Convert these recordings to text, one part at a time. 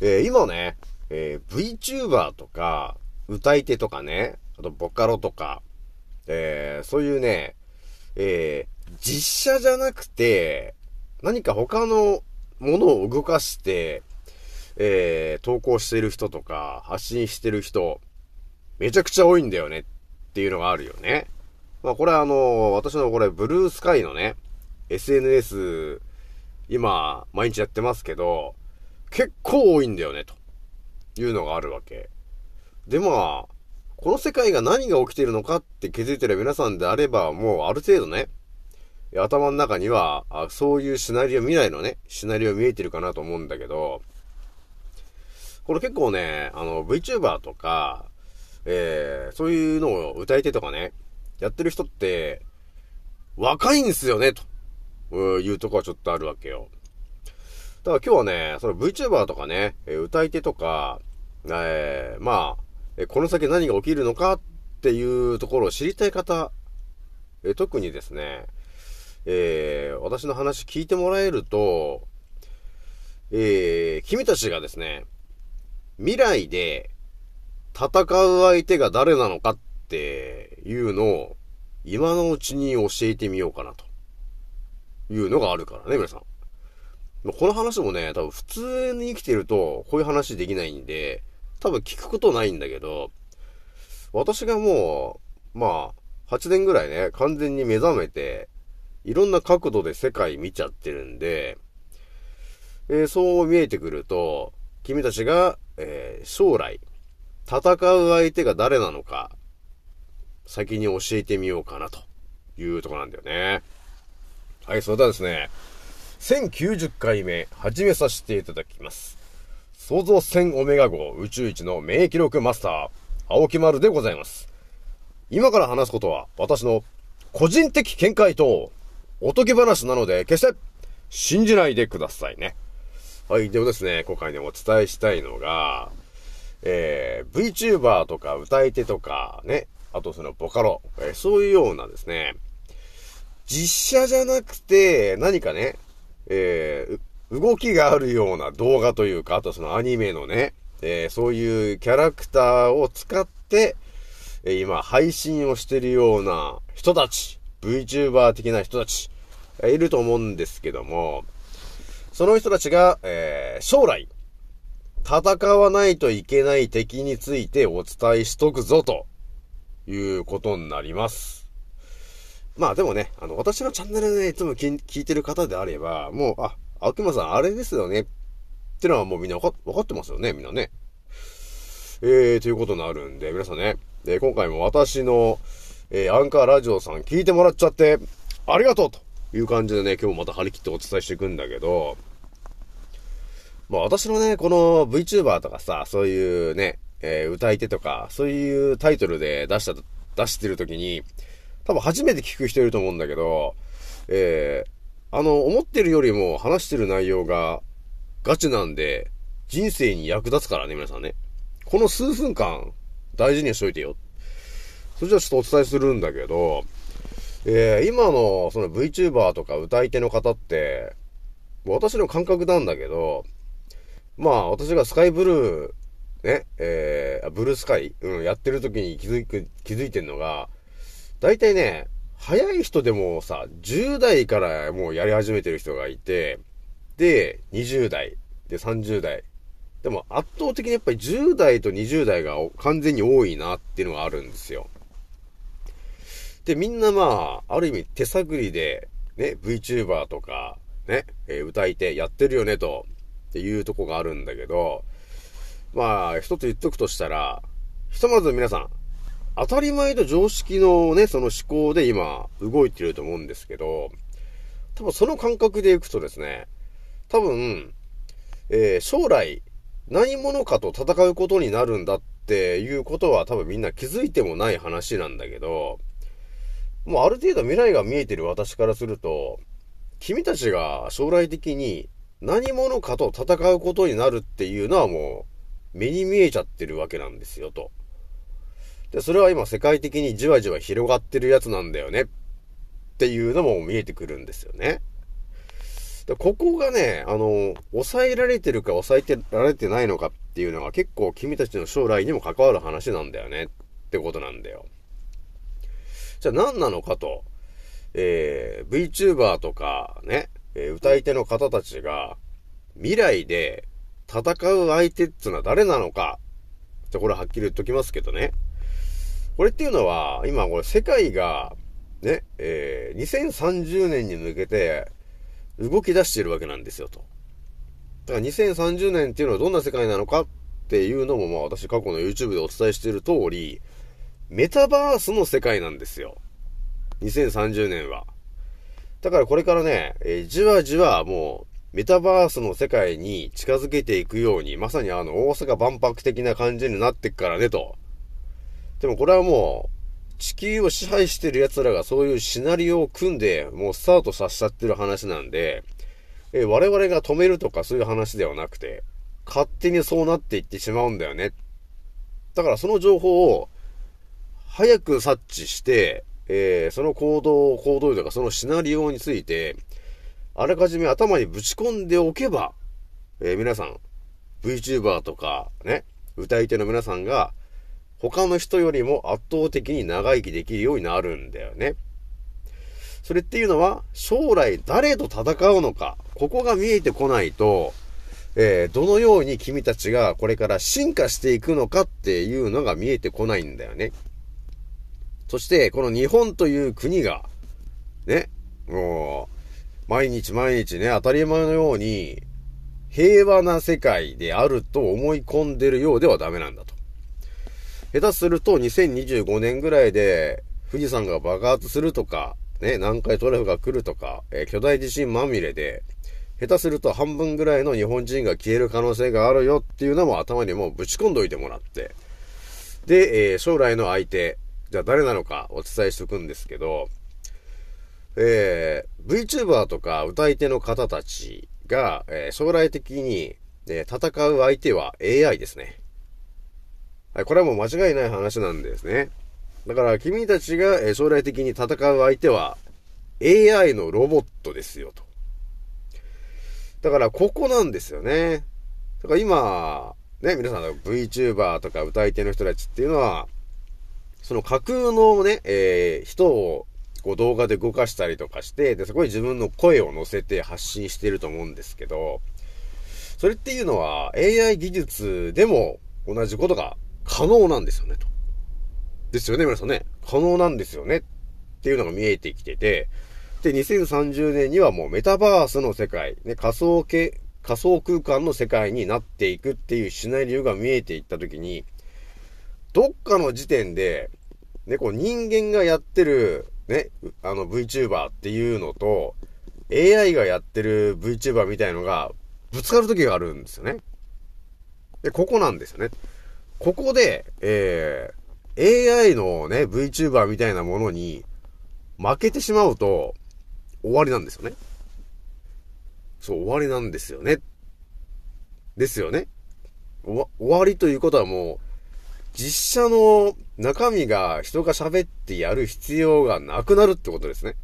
えー、今ね、えー、VTuber とか、歌い手とかね、あとボカロとか、えー、そういうね、えー、実写じゃなくて、何か他のものを動かして、えー、投稿してる人とか、発信してる人、めちゃくちゃ多いんだよねっていうのがあるよね。まあこれあの、私のこれ、ブルースカイのね、SNS、今、毎日やってますけど、結構多いんだよね、というのがあるわけ。でまあ、この世界が何が起きているのかって気づいてる皆さんであれば、もうある程度ね、頭の中には、あそういうシナリオ、未来のね、シナリオ見えてるかなと思うんだけど、これ結構ね、あの、VTuber とか、えー、そういうのを歌い手とかね、やってる人って、若いんすよね、というとこはちょっとあるわけよ。だから今日はね、その VTuber とかね、歌い手とか、えー、まあ、この先何が起きるのかっていうところを知りたい方、え特にですね、えー、私の話聞いてもらえると、えー、君たちがですね、未来で戦う相手が誰なのかっていうのを今のうちに教えてみようかなというのがあるからね、皆さん。この話もね、多分普通に生きてるとこういう話できないんで、多分聞くことないんだけど、私がもう、まあ、8年ぐらいね、完全に目覚めて、いろんな角度で世界見ちゃってるんで、えー、そう見えてくると、君たちが、えー、将来、戦う相手が誰なのか、先に教えてみようかなというとこなんだよね。はい、それではですね、1090回目、始めさせていただきます。創造船オメガ号宇宙一の免疫力マスター、青木丸でございます。今から話すことは、私の個人的見解と、おとぎ話なので、決して信じないでくださいね。はい、でもですね、今回ね、お伝えしたいのが、えー、VTuber とか歌い手とか、ね、あとそのボカロ、えー、そういうようなですね、実写じゃなくて、何かね、えー、動きがあるような動画というか、あとそのアニメのね、えー、そういうキャラクターを使って、えー、今配信をしてるような人たち、VTuber 的な人たち、いると思うんですけども、その人たちが、えー、将来、戦わないといけない敵についてお伝えしとくぞ、ということになります。まあでもね、あの、私のチャンネルで、ね、いつも聞いてる方であれば、もう、あ、悪魔さんあれですよね。ってのはもうみんなわかわかってますよね、みんなね。えー、ということになるんで、皆さんね、で、今回も私の、えー、アンカーラジオさん聞いてもらっちゃって、ありがとうという感じでね、今日もまた張り切ってお伝えしていくんだけど、まあ私のね、この VTuber とかさ、そういうね、えー、歌い手とか、そういうタイトルで出した、出してる時に、多分初めて聞く人いると思うんだけど、えー、あの、思ってるよりも話してる内容がガチなんで、人生に役立つからね、皆さんね。この数分間、大事にしといてよ。それじゃあちょっとお伝えするんだけど、えー、今のその VTuber とか歌い手の方って、私の感覚なんだけど、まあ私がスカイブルー、ね、えー、ブルースカイ、うん、やってる時に気づく、気づいてんのが、大体ね、早い人でもさ、10代からもうやり始めてる人がいて、で、20代、で、30代。でも圧倒的にやっぱり10代と20代が完全に多いなっていうのがあるんですよ。で、みんなまあ、ある意味手探りで、ね、VTuber とか、ね、え、歌い手やってるよねと、っていうとこがあるんだけど、まあ、一つ言っとくとしたら、ひとまず皆さん、当たり前と常識のね、その思考で今、動いてると思うんですけど、多分その感覚でいくとですね、多分、えー、将来、何者かと戦うことになるんだっていうことは多分みんな気づいてもない話なんだけど、もうある程度未来が見えてる私からすると、君たちが将来的に何者かと戦うことになるっていうのはもう目に見えちゃってるわけなんですよと。で、それは今世界的にじわじわ広がってるやつなんだよねっていうのも見えてくるんですよね。でここがね、あの、抑えられてるか抑えてられてないのかっていうのが結構君たちの将来にも関わる話なんだよねってことなんだよ。じゃあ何なのかと、えー、VTuber とかね、えー、歌い手の方たちが未来で戦う相手っていうのは誰なのかじゃこれはっきり言っときますけどね。これっていうのは、今これ世界が、ね、えー、2030年に向けて動き出しているわけなんですよと。だから2030年っていうのはどんな世界なのかっていうのもまあ私過去の YouTube でお伝えしている通り、メタバースの世界なんですよ。2030年は。だからこれからね、えー、じわじわもうメタバースの世界に近づけていくように、まさにあの大阪万博的な感じになってくからねと。でもこれはもう、地球を支配してる奴らがそういうシナリオを組んで、もうスタートさせちゃってる話なんで、え我々が止めるとかそういう話ではなくて、勝手にそうなっていってしまうんだよね。だからその情報を、早く察知して、えー、その行動、行動とかそのシナリオについて、あらかじめ頭にぶち込んでおけば、えー、皆さん、VTuber とか、ね、歌い手の皆さんが、他の人よりも圧倒的に長生きできるようになるんだよね。それっていうのは、将来誰と戦うのか、ここが見えてこないと、えー、どのように君たちがこれから進化していくのかっていうのが見えてこないんだよね。そして、この日本という国が、ね、もう、毎日毎日ね、当たり前のように、平和な世界であると思い込んでるようではダメなんだと。下手すると2025年ぐらいで富士山が爆発するとか、ね、南海トラフが来るとか、え、巨大地震まみれで、下手すると半分ぐらいの日本人が消える可能性があるよっていうのも頭にもうぶち込んどいてもらって、で、えー、将来の相手、じゃあ誰なのかお伝えしとくんですけど、えー、VTuber とか歌い手の方たちが、えー、将来的に、え戦う相手は AI ですね。はい、これはもう間違いない話なんですね。だから君たちが将来的に戦う相手は AI のロボットですよと。だからここなんですよね。だから今、ね、皆さんの VTuber とか歌い手の人たちっていうのは、その架空のね、えー、人をこう動画で動かしたりとかして、で、そこに自分の声を乗せて発信してると思うんですけど、それっていうのは AI 技術でも同じことが可能なんですよね、と。ですよね、皆さんね。可能なんですよね。っていうのが見えてきてて、で、2030年にはもうメタバースの世界、ね、仮想系、仮想空間の世界になっていくっていうシナリオが見えていったときに、どっかの時点で、ね、こう人間がやってる、ね、あの VTuber っていうのと、AI がやってる VTuber みたいのが、ぶつかる時があるんですよね。で、ここなんですよね。ここで、えー、AI のね、VTuber みたいなものに負けてしまうと、終わりなんですよね。そう、終わりなんですよね。ですよね。終わりということはもう、実写の中身が人が喋ってやる必要がなくなるってことですね。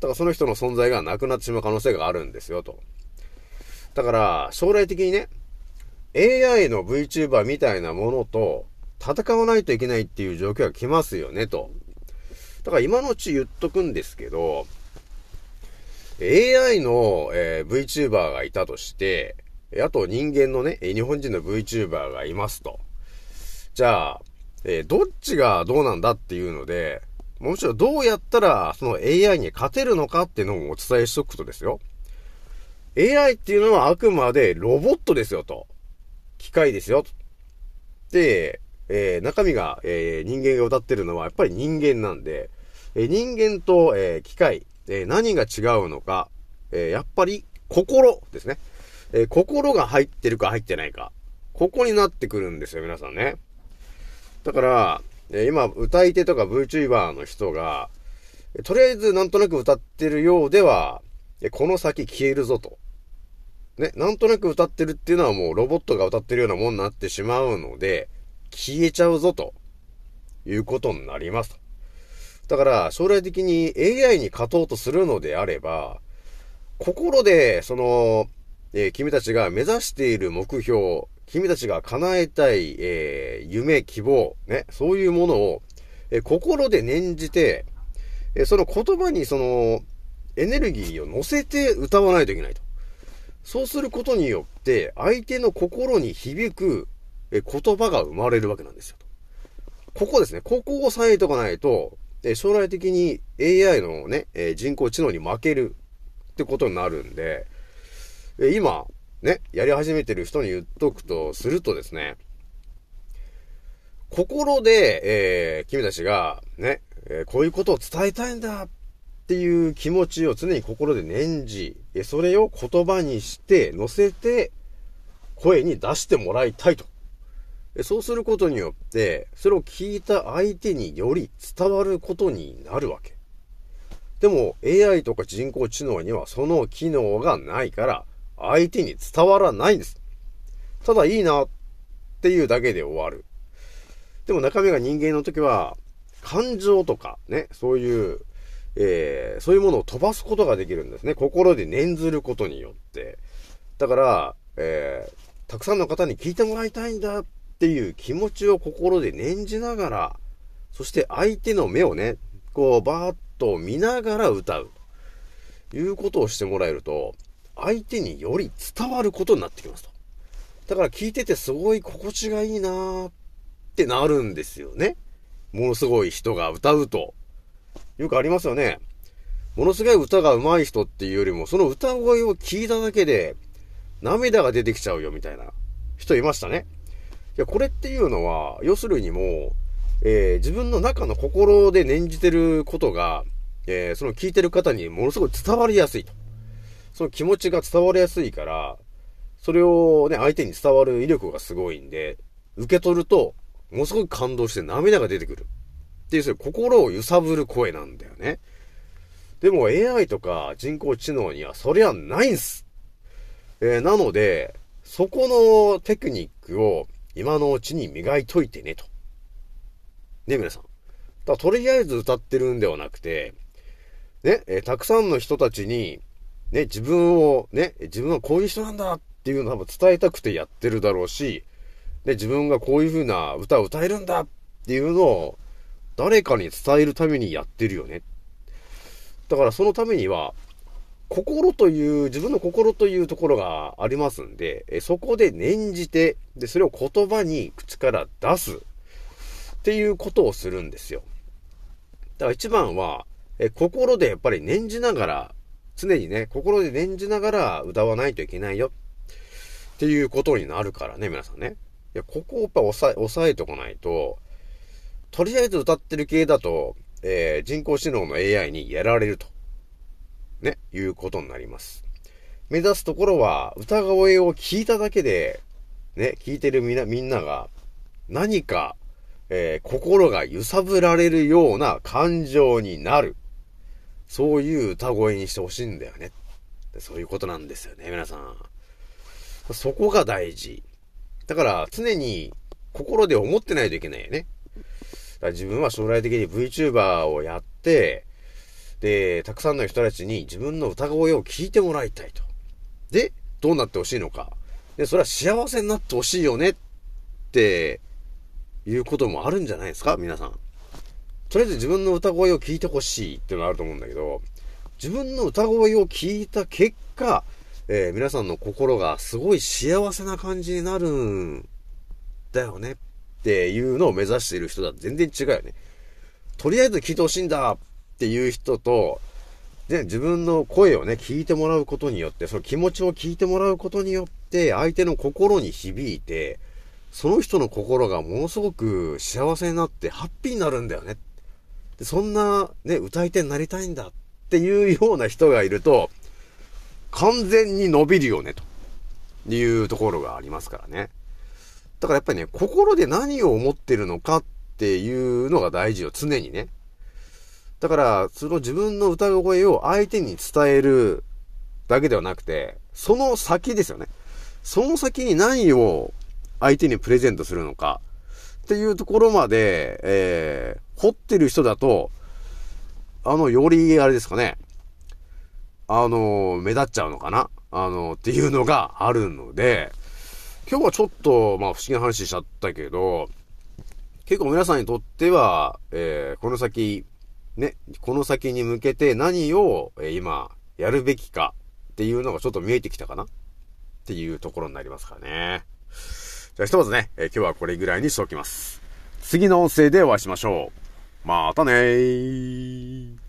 だからその人の存在がなくなってしまう可能性があるんですよ、と。だから、将来的にね、AI の VTuber みたいなものと戦わないといけないっていう状況が来ますよね、と。だから今のうち言っとくんですけど、AI の、えー、VTuber がいたとして、あと人間のね、日本人の VTuber がいますと。じゃあ、えー、どっちがどうなんだっていうので、もちろんどうやったらその AI に勝てるのかっていうのもお伝えしとくとですよ。AI っていうのはあくまでロボットですよと。機械ですよ。で、えー、中身が、えー、人間が歌ってるのはやっぱり人間なんで、えー、人間と、え機械、え何が違うのか、えやっぱり心ですね。え心が入ってるか入ってないか。ここになってくるんですよ、皆さんね。だから、え今、歌い手とか VTuber の人が、とりあえずなんとなく歌ってるようでは、この先消えるぞと。ね、なんとなく歌ってるっていうのはもうロボットが歌ってるようなもんになってしまうので、消えちゃうぞということになります。だから、将来的に AI に勝とうとするのであれば、心で、その、えー、君たちが目指している目標、君たちが叶えたい、えー、夢、希望、ね、そういうものを、えー、心で念じて、えその言葉にその、エネルギーを乗せて歌わないといけないと。そうすることによって、相手の心に響く、え言葉が生まれるわけなんですよ。ここですね。ここを押さえとかないと、え将来的に AI のね、え人工知能に負けるってことになるんで、え今、ね、やり始めてる人に言っとくとするとですね、心で、えー、君たちが、ね、え、こういうことを伝えたいんだっっていう気持ちを常に心で念じ、それを言葉にして乗せて声に出してもらいたいと。そうすることによって、それを聞いた相手により伝わることになるわけ。でも AI とか人工知能にはその機能がないから相手に伝わらないんです。ただいいなっていうだけで終わる。でも中身が人間の時は感情とかね、そういう、えー、そういうものを飛ばすことができるんですね。心で念ずることによって。だから、えー、たくさんの方に聞いてもらいたいんだっていう気持ちを心で念じながら、そして相手の目をね、こうバーッと見ながら歌う。ということをしてもらえると、相手により伝わることになってきますと。だから聞いててすごい心地がいいなーってなるんですよね。ものすごい人が歌うと。よくありますよね。ものすごい歌が上手い人っていうよりも、その歌声を聞いただけで、涙が出てきちゃうよみたいな人いましたね。いや、これっていうのは、要するにもう、えー、自分の中の心で念じてることが、えー、その聞いてる方にものすごい伝わりやすいと。その気持ちが伝わりやすいから、それをね、相手に伝わる威力がすごいんで、受け取ると、ものすごく感動して涙が出てくる。っていう、心を揺さぶる声なんだよね。でも AI とか人工知能にはそりゃないんす。えー、なので、そこのテクニックを今のうちに磨いといてねと。ね、皆さん。だとりあえず歌ってるんではなくて、ね、えたくさんの人たちに、ね、自分を、ね、自分はこういう人なんだっていうのを多分伝えたくてやってるだろうし、ね、自分がこういう風な歌を歌えるんだっていうのを誰かに伝えるためにやってるよね。だからそのためには、心という、自分の心というところがありますんで、えそこで念じて、で、それを言葉に口から出すっていうことをするんですよ。だから一番は、え心でやっぱり念じながら、常にね、心で念じながら歌わないといけないよっていうことになるからね、皆さんね。いや、ここをやっぱ押さえ、押さえとかないと、とりあえず歌ってる系だと、えー、人工知能の AI にやられると。ね、いうことになります。目指すところは、歌声を聞いただけで、ね、聞いてるみな、みんなが、何か、えー、心が揺さぶられるような感情になる。そういう歌声にしてほしいんだよね。そういうことなんですよね、皆さん。そこが大事。だから、常に心で思ってないといけないよね。自分は将来的に VTuber をやって、で、たくさんの人たちに自分の歌声を聞いてもらいたいと。で、どうなってほしいのか。で、それは幸せになってほしいよねっていうこともあるんじゃないですか皆さん。とりあえず自分の歌声を聞いてほしいっていうのはあると思うんだけど、自分の歌声を聞いた結果、えー、皆さんの心がすごい幸せな感じになるんだよねっていうのを目指している人だと全然違うよね。とりあえず聞いてほしいんだっていう人と、で、自分の声をね、聞いてもらうことによって、その気持ちを聞いてもらうことによって、相手の心に響いて、その人の心がものすごく幸せになってハッピーになるんだよね。でそんなね、歌い手になりたいんだっていうような人がいると、完全に伸びるよね、というところがありますからね。だからやっぱりね、心で何を思ってるのかっていうのが大事よ、常にね。だから、その自分の歌声を相手に伝えるだけではなくて、その先ですよね。その先に何を相手にプレゼントするのかっていうところまで、えー、掘ってる人だと、あの、より、あれですかね、あの、目立っちゃうのかなあの、っていうのがあるので、今日はちょっと、まあ不思議な話しちゃったけど、結構皆さんにとっては、えー、この先、ね、この先に向けて何を、えー、今、やるべきかっていうのがちょっと見えてきたかな？っていうところになりますかね。じゃあひとまずね、えー、今日はこれぐらいにしておきます。次の音声でお会いしましょう。またねー。